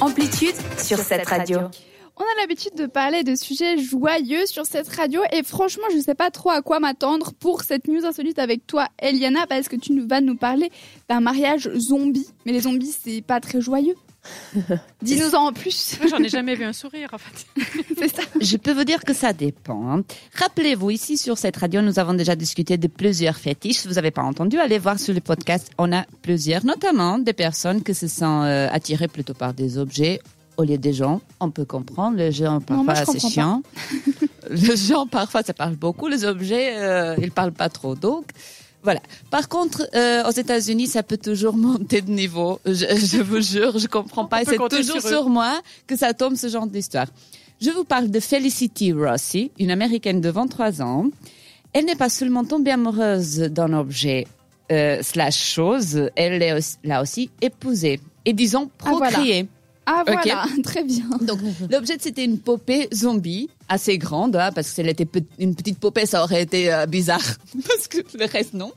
Amplitude sur cette radio. On a l'habitude de parler de sujets joyeux sur cette radio et franchement, je ne sais pas trop à quoi m'attendre pour cette news insolite avec toi, Eliana, parce que tu vas nous parler d'un mariage zombie. Mais les zombies, c'est pas très joyeux. Dis-nous en plus. J'en ai jamais vu un sourire, en fait. c'est ça. Je peux vous dire que ça dépend. hein. Rappelez-vous, ici sur cette radio, nous avons déjà discuté de plusieurs fétiches. Si vous n'avez pas entendu, allez voir sur le podcast. On a plusieurs, notamment des personnes qui se sentent euh, attirées plutôt par des objets au lieu des gens. On peut comprendre. Les gens, parfois, c'est chiant. les gens, parfois, ça parle beaucoup. Les objets, euh, ils parlent pas trop. Donc, voilà. Par contre, euh, aux États-Unis, ça peut toujours monter de niveau. Je, je vous jure, je comprends pas. C'est toujours sur moi que ça tombe ce genre d'histoire. Je vous parle de Felicity Rossi, une américaine de 23 ans. Elle n'est pas seulement tombée amoureuse d'un objet euh, slash chose, elle l'a aussi, l'a aussi épousé et disons Ah, voilà. Ah voilà, très bien. Donc l'objet c'était une poupée zombie assez grande hein, parce que si elle était pe- une petite poupée ça aurait été euh, bizarre parce que le reste non.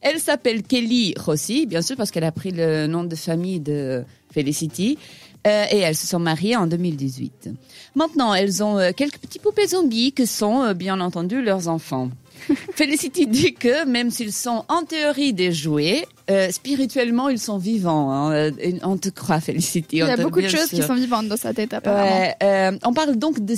Elle s'appelle Kelly Rossi bien sûr parce qu'elle a pris le nom de famille de Felicity euh, et elles se sont mariées en 2018. Maintenant elles ont euh, quelques petits poupées zombies que sont euh, bien entendu leurs enfants. Felicity dit que même s'ils sont en théorie des jouets, euh, spirituellement ils sont vivants. hein. On te croit Felicity. Il y a beaucoup de choses qui sont vivantes dans sa tête apparemment. Ouais, euh, on parle donc de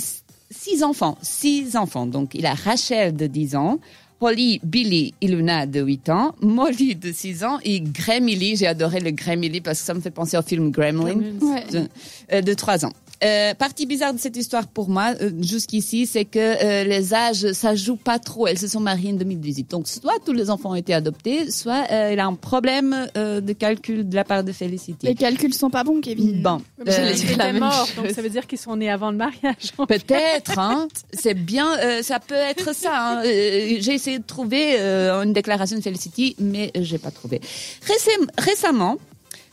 six enfants. Six enfants. Donc, il a Rachel de 10 ans, Holly, Billy, Iluna de 8 ans, Molly de 6 ans et Gremily. J'ai adoré le Gremily parce que ça me fait penser au film Gremlin Ouais. de, euh, de 3 ans. Euh, partie bizarre de cette histoire pour moi, euh, jusqu'ici, c'est que euh, les âges, ça joue pas trop. Elles se sont mariées en 2018. Donc, soit tous les enfants ont été adoptés, soit euh, il a un problème euh, de calcul de la part de Felicity. Les calculs sont pas bons, Kevin. Bon, euh, est mort, chose. donc ça veut dire qu'ils sont nés avant le mariage. Peut-être, hein. C'est bien, euh, ça peut être ça. hein. Euh, J'ai essayé de trouver euh, une déclaration de Felicity, mais j'ai pas trouvé. Récem- récemment,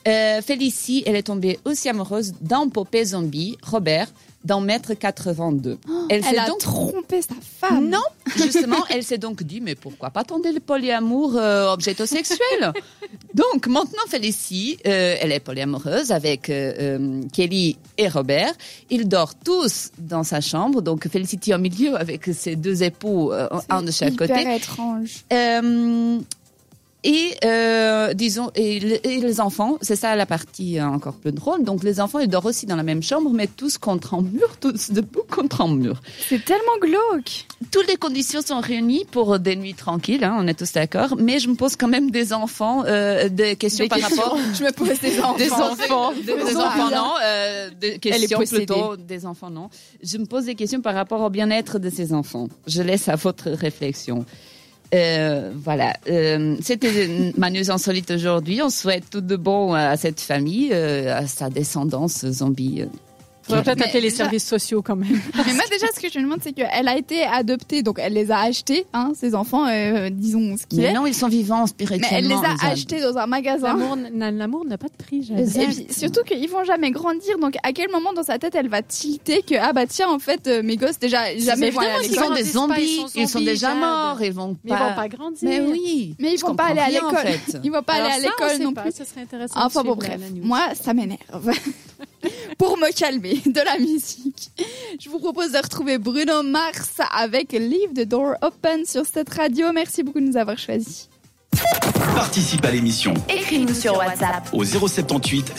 euh, Félicie, elle est tombée aussi amoureuse d'un popé zombie, Robert, d'un mètre 82. elle Elle s'est a donc trompé sa femme. non, justement, elle s'est donc dit, mais pourquoi pas tenter le polyamour euh, objetosexuel Donc maintenant, Félicie, euh, elle est polyamoureuse avec euh, Kelly et Robert. Ils dorment tous dans sa chambre, donc Félicité au milieu avec ses deux époux, un de chaque hyper côté. étrange. Et euh, disons, et, le- et les enfants, c'est ça la partie euh, encore plus drôle. Donc les enfants, ils dorment aussi dans la même chambre, mais tous contre un mur, tous debout contre un mur. C'est tellement glauque. Toutes les conditions sont réunies pour des nuits tranquilles, hein, on est tous d'accord. Mais je me pose quand même des enfants, euh, des questions Des par questions. rapport Je me pose des enfants. des enfants, des, des Des enfants non, euh, des questions plutôt des enfants non. Je me pose des questions par rapport au bien-être de ces enfants. Je laisse à votre réflexion. Euh, voilà, euh, c'était ma news insolite aujourd'hui. On souhaite tout de bon à cette famille, euh, à sa descendance zombie. Faudrait peut-être Mais appeler les déjà- services sociaux quand même. Mais moi déjà, ce que je me demande, c'est qu'elle a été adoptée, donc elle les a achetés, hein, ses enfants, euh, disons ce qu'il Mais est. non, ils sont vivants Mais spirituellement. elle les a achetés dans un magasin. L'amour n'a pas de prix. Et puis, surtout qu'ils vont jamais grandir, donc à quel moment dans sa tête elle va tilter que ah bah tiens en fait euh, mes gosses déjà jamais vont aller à Évidemment, ils l'école. sont des Ils sont zombies, zombies, ils sont déjà Jade. morts, ils vont Mais ils pas. vont pas grandir. Mais oui. Mais ils vont pas aller à rien, en l'école. fait. Ils vont pas Alors aller à l'école non pas, plus. Ce serait intéressant. de Enfin bon bref, moi ça m'énerve. Pour me calmer de la musique, je vous propose de retrouver Bruno Mars avec Leave the Door Open sur cette radio. Merci beaucoup de nous avoir choisis. Participe à l'émission Écris-nous sur WhatsApp. au 078